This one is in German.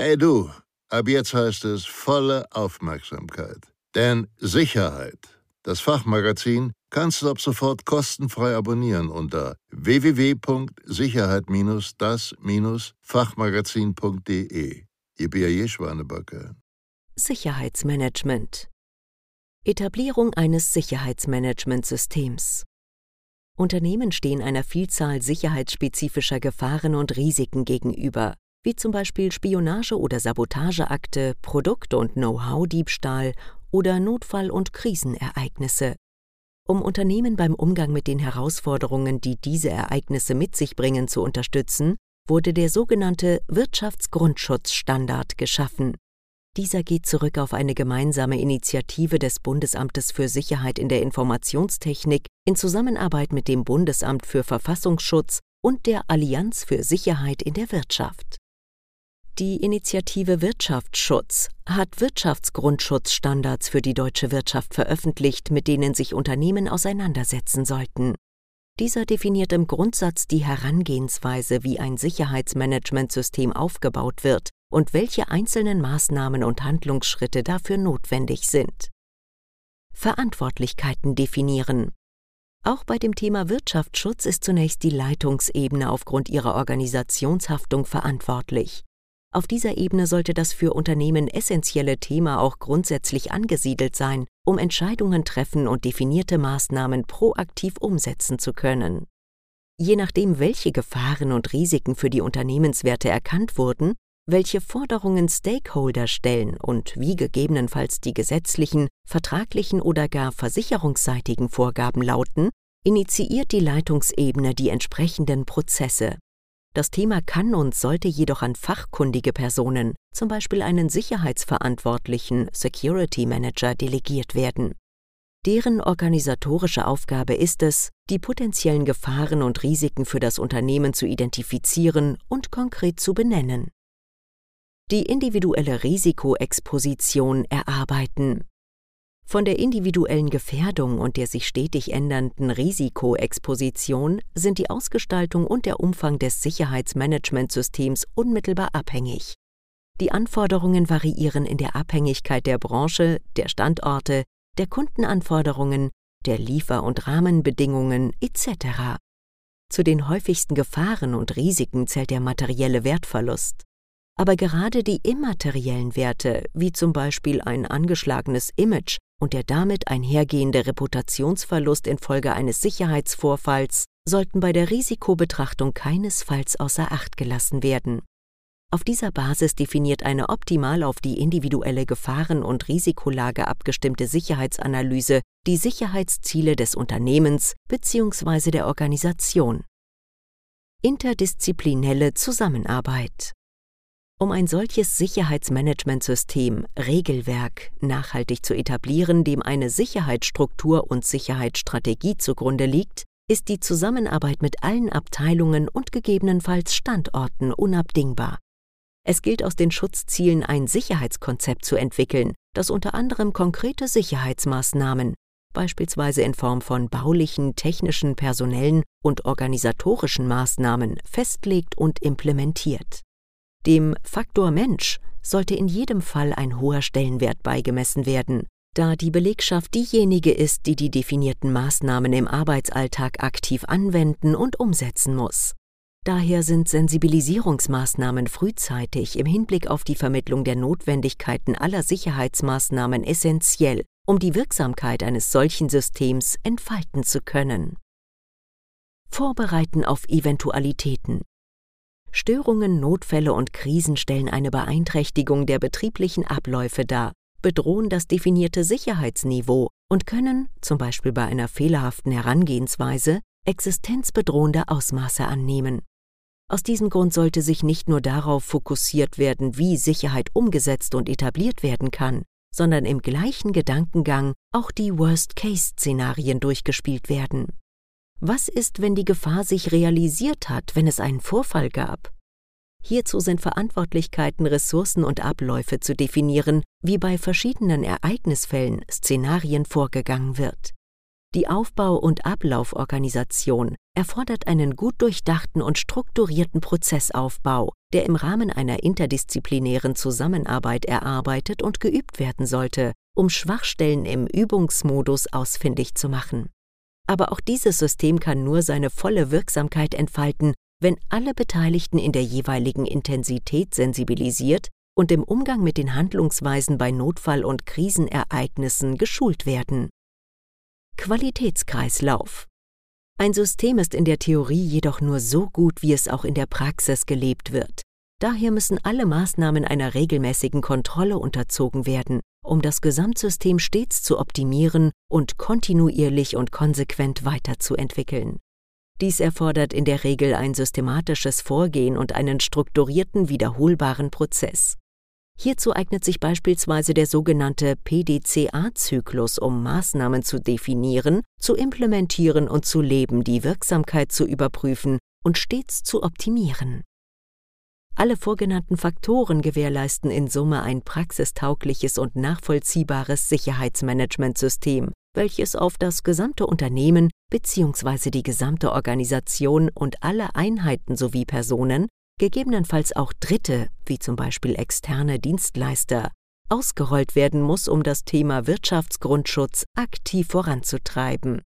Hey du, ab jetzt heißt es volle Aufmerksamkeit. Denn Sicherheit, das Fachmagazin, kannst du ab sofort kostenfrei abonnieren unter www.sicherheit-das-fachmagazin.de. Ihr B.A.J. Schwanebacke. Sicherheitsmanagement Etablierung eines Sicherheitsmanagementsystems Unternehmen stehen einer Vielzahl sicherheitsspezifischer Gefahren und Risiken gegenüber, wie zum Beispiel Spionage- oder Sabotageakte, Produkt- und Know-how-Diebstahl oder Notfall- und Krisenereignisse. Um Unternehmen beim Umgang mit den Herausforderungen, die diese Ereignisse mit sich bringen, zu unterstützen, wurde der sogenannte Wirtschaftsgrundschutzstandard geschaffen. Dieser geht zurück auf eine gemeinsame Initiative des Bundesamtes für Sicherheit in der Informationstechnik in Zusammenarbeit mit dem Bundesamt für Verfassungsschutz und der Allianz für Sicherheit in der Wirtschaft. Die Initiative Wirtschaftsschutz hat Wirtschaftsgrundschutzstandards für die deutsche Wirtschaft veröffentlicht, mit denen sich Unternehmen auseinandersetzen sollten. Dieser definiert im Grundsatz die Herangehensweise, wie ein Sicherheitsmanagementsystem aufgebaut wird und welche einzelnen Maßnahmen und Handlungsschritte dafür notwendig sind. Verantwortlichkeiten definieren. Auch bei dem Thema Wirtschaftsschutz ist zunächst die Leitungsebene aufgrund ihrer Organisationshaftung verantwortlich. Auf dieser Ebene sollte das für Unternehmen essentielle Thema auch grundsätzlich angesiedelt sein, um Entscheidungen treffen und definierte Maßnahmen proaktiv umsetzen zu können. Je nachdem, welche Gefahren und Risiken für die Unternehmenswerte erkannt wurden, welche Forderungen Stakeholder stellen und wie gegebenenfalls die gesetzlichen, vertraglichen oder gar versicherungsseitigen Vorgaben lauten, initiiert die Leitungsebene die entsprechenden Prozesse. Das Thema kann und sollte jedoch an fachkundige Personen, zum Beispiel einen Sicherheitsverantwortlichen Security Manager, delegiert werden. Deren organisatorische Aufgabe ist es, die potenziellen Gefahren und Risiken für das Unternehmen zu identifizieren und konkret zu benennen die individuelle Risikoexposition erarbeiten. Von der individuellen Gefährdung und der sich stetig ändernden Risikoexposition sind die Ausgestaltung und der Umfang des Sicherheitsmanagementsystems unmittelbar abhängig. Die Anforderungen variieren in der Abhängigkeit der Branche, der Standorte, der Kundenanforderungen, der Liefer- und Rahmenbedingungen etc. Zu den häufigsten Gefahren und Risiken zählt der materielle Wertverlust. Aber gerade die immateriellen Werte, wie zum Beispiel ein angeschlagenes Image und der damit einhergehende Reputationsverlust infolge eines Sicherheitsvorfalls, sollten bei der Risikobetrachtung keinesfalls außer Acht gelassen werden. Auf dieser Basis definiert eine optimal auf die individuelle Gefahren- und Risikolage abgestimmte Sicherheitsanalyse die Sicherheitsziele des Unternehmens bzw. der Organisation. Interdisziplinelle Zusammenarbeit um ein solches Sicherheitsmanagementsystem, Regelwerk, nachhaltig zu etablieren, dem eine Sicherheitsstruktur und Sicherheitsstrategie zugrunde liegt, ist die Zusammenarbeit mit allen Abteilungen und gegebenenfalls Standorten unabdingbar. Es gilt aus den Schutzzielen ein Sicherheitskonzept zu entwickeln, das unter anderem konkrete Sicherheitsmaßnahmen, beispielsweise in Form von baulichen, technischen, personellen und organisatorischen Maßnahmen, festlegt und implementiert. Dem Faktor Mensch sollte in jedem Fall ein hoher Stellenwert beigemessen werden, da die Belegschaft diejenige ist, die die definierten Maßnahmen im Arbeitsalltag aktiv anwenden und umsetzen muss. Daher sind Sensibilisierungsmaßnahmen frühzeitig im Hinblick auf die Vermittlung der Notwendigkeiten aller Sicherheitsmaßnahmen essentiell, um die Wirksamkeit eines solchen Systems entfalten zu können. Vorbereiten auf Eventualitäten Störungen, Notfälle und Krisen stellen eine Beeinträchtigung der betrieblichen Abläufe dar, bedrohen das definierte Sicherheitsniveau und können, zum Beispiel bei einer fehlerhaften Herangehensweise, existenzbedrohende Ausmaße annehmen. Aus diesem Grund sollte sich nicht nur darauf fokussiert werden, wie Sicherheit umgesetzt und etabliert werden kann, sondern im gleichen Gedankengang auch die Worst-Case-Szenarien durchgespielt werden. Was ist, wenn die Gefahr sich realisiert hat, wenn es einen Vorfall gab? Hierzu sind Verantwortlichkeiten, Ressourcen und Abläufe zu definieren, wie bei verschiedenen Ereignisfällen, Szenarien vorgegangen wird. Die Aufbau- und Ablauforganisation erfordert einen gut durchdachten und strukturierten Prozessaufbau, der im Rahmen einer interdisziplinären Zusammenarbeit erarbeitet und geübt werden sollte, um Schwachstellen im Übungsmodus ausfindig zu machen. Aber auch dieses System kann nur seine volle Wirksamkeit entfalten, wenn alle Beteiligten in der jeweiligen Intensität sensibilisiert und im Umgang mit den Handlungsweisen bei Notfall- und Krisenereignissen geschult werden. Qualitätskreislauf. Ein System ist in der Theorie jedoch nur so gut, wie es auch in der Praxis gelebt wird. Daher müssen alle Maßnahmen einer regelmäßigen Kontrolle unterzogen werden, um das Gesamtsystem stets zu optimieren und kontinuierlich und konsequent weiterzuentwickeln. Dies erfordert in der Regel ein systematisches Vorgehen und einen strukturierten, wiederholbaren Prozess. Hierzu eignet sich beispielsweise der sogenannte PDCA-Zyklus, um Maßnahmen zu definieren, zu implementieren und zu leben, die Wirksamkeit zu überprüfen und stets zu optimieren. Alle vorgenannten Faktoren gewährleisten in Summe ein praxistaugliches und nachvollziehbares Sicherheitsmanagementsystem, welches auf das gesamte Unternehmen bzw. die gesamte Organisation und alle Einheiten sowie Personen gegebenenfalls auch Dritte, wie zum Beispiel externe Dienstleister, ausgerollt werden muss, um das Thema Wirtschaftsgrundschutz aktiv voranzutreiben.